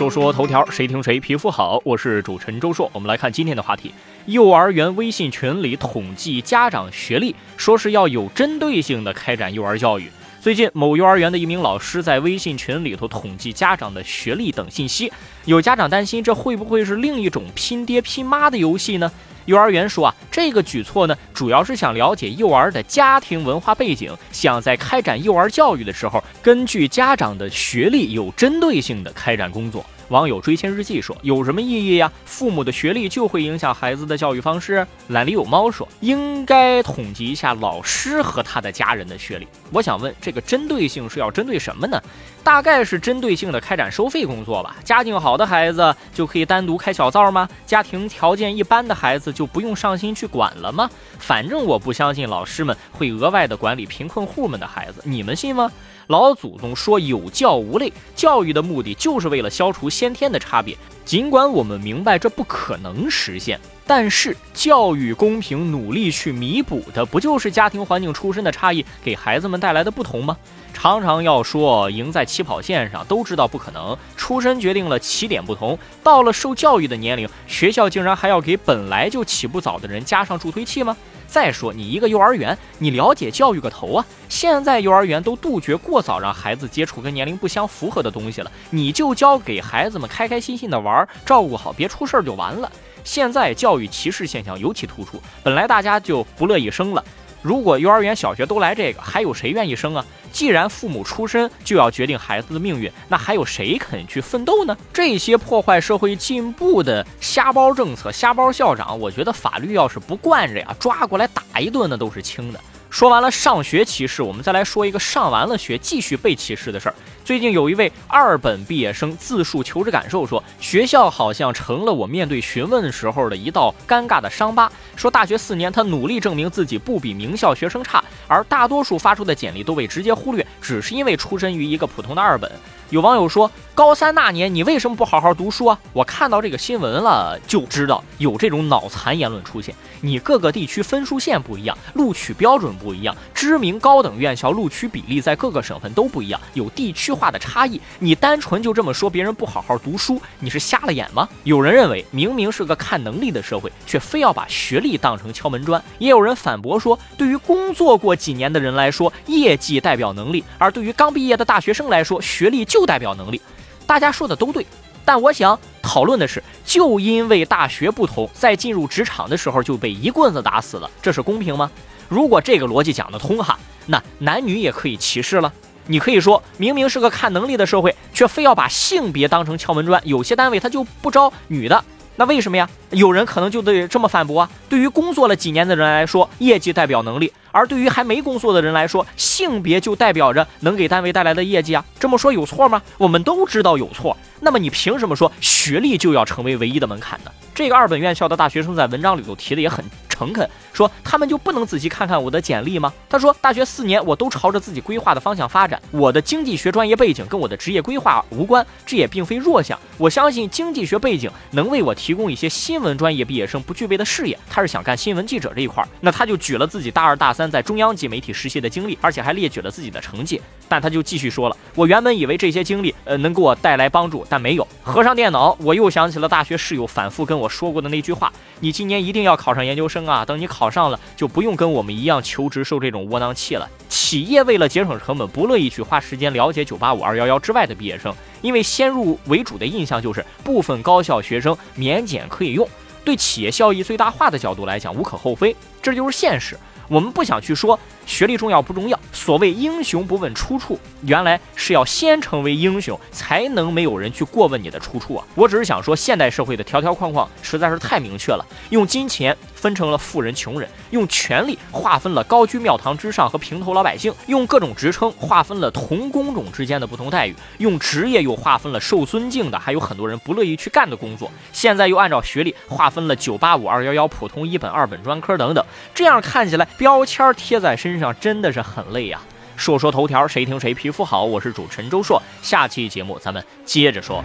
说说头条，谁听谁皮肤好。我是主持人周硕，我们来看今天的话题：幼儿园微信群里统计家长学历，说是要有针对性的开展幼儿教育。最近，某幼儿园的一名老师在微信群里头统计家长的学历等信息，有家长担心这会不会是另一种拼爹拼妈的游戏呢？幼儿园说啊，这个举措呢，主要是想了解幼儿的家庭文化背景，想在开展幼儿教育的时候，根据家长的学历有针对性的开展工作。网友追千日记说：“有什么意义呀？父母的学历就会影响孩子的教育方式？”懒里有猫说：“应该统计一下老师和他的家人的学历。”我想问，这个针对性是要针对什么呢？大概是针对性的开展收费工作吧。家境好的孩子就可以单独开小灶吗？家庭条件一般的孩子就不用上心去管了吗？反正我不相信老师们会额外的管理贫困户们的孩子，你们信吗？老祖宗说有教无类，教育的目的就是为了消除先天的差别。尽管我们明白这不可能实现，但是教育公平，努力去弥补的，不就是家庭环境出身的差异给孩子们带来的不同吗？常常要说赢在起跑线上，都知道不可能。出身决定了起点不同，到了受教育的年龄，学校竟然还要给本来就起步早的人加上助推器吗？再说你一个幼儿园，你了解教育个头啊！现在幼儿园都杜绝过早让孩子接触跟年龄不相符合的东西了，你就教给孩子们开开心心的玩，照顾好别出事儿就完了。现在教育歧视现象尤其突出，本来大家就不乐意生了。如果幼儿园、小学都来这个，还有谁愿意生啊？既然父母出身就要决定孩子的命运，那还有谁肯去奋斗呢？这些破坏社会进步的瞎包政策、瞎包校长，我觉得法律要是不惯着呀，抓过来打一顿那都是轻的。说完了上学歧视，我们再来说一个上完了学继续被歧视的事儿。最近有一位二本毕业生自述求职感受，说学校好像成了我面对询问时候的一道尴尬的伤疤。说大学四年，他努力证明自己不比名校学生差，而大多数发出的简历都被直接忽略，只是因为出身于一个普通的二本。有网友说，高三那年你为什么不好好读书啊？我看到这个新闻了，就知道有这种脑残言论出现。你各个地区分数线不一样，录取标准不一样，知名高等院校录取比例在各个省份都不一样，有地区化的差异。你单纯就这么说别人不好好读书，你是瞎了眼吗？有人认为，明明是个看能力的社会，却非要把学历当成敲门砖。也有人反驳说，对于工作过几年的人来说，业绩代表能力；而对于刚毕业的大学生来说，学历就。不代表能力，大家说的都对，但我想讨论的是，就因为大学不同，在进入职场的时候就被一棍子打死了，这是公平吗？如果这个逻辑讲得通哈，那男女也可以歧视了。你可以说明明是个看能力的社会，却非要把性别当成敲门砖，有些单位他就不招女的。那为什么呀？有人可能就得这么反驳啊。对于工作了几年的人来说，业绩代表能力；而对于还没工作的人来说，性别就代表着能给单位带来的业绩啊。这么说有错吗？我们都知道有错。那么你凭什么说学历就要成为唯一的门槛呢？这个二本院校的大学生在文章里头提的也很。诚恳说：“他们就不能仔细看看我的简历吗？”他说：“大学四年，我都朝着自己规划的方向发展。我的经济学专业背景跟我的职业规划无关，这也并非弱项。我相信经济学背景能为我提供一些新闻专业毕业生不具备的视野。他是想干新闻记者这一块，那他就举了自己大二大三在中央级媒体实习的经历，而且还列举了自己的成绩。但他就继续说了：我原本以为这些经历，呃，能给我带来帮助，但没有。合上电脑，我又想起了大学室友反复跟我说过的那句话：你今年一定要考上研究生。”啊，啊等你考上了，就不用跟我们一样求职受这种窝囊气了。企业为了节省成本，不乐意去花时间了解九八五、二幺幺之外的毕业生，因为先入为主的印象就是部分高校学生免检可以用。对企业效益最大化的角度来讲，无可厚非，这就是现实。我们不想去说学历重要不重要。所谓英雄不问出处，原来是要先成为英雄，才能没有人去过问你的出处啊！我只是想说，现代社会的条条框框实在是太明确了，用金钱分成了富人穷人，用权力划分了高居庙堂之上和平头老百姓，用各种职称划分了同工种之间的不同待遇，用职业又划分了受尊敬的，还有很多人不乐意去干的工作。现在又按照学历划分了985、211、普通一本、二本、专科等等，这样看起来。标签贴在身上真的是很累呀！说说头条，谁听谁皮肤好。我是主持人周硕，下期节目咱们接着说。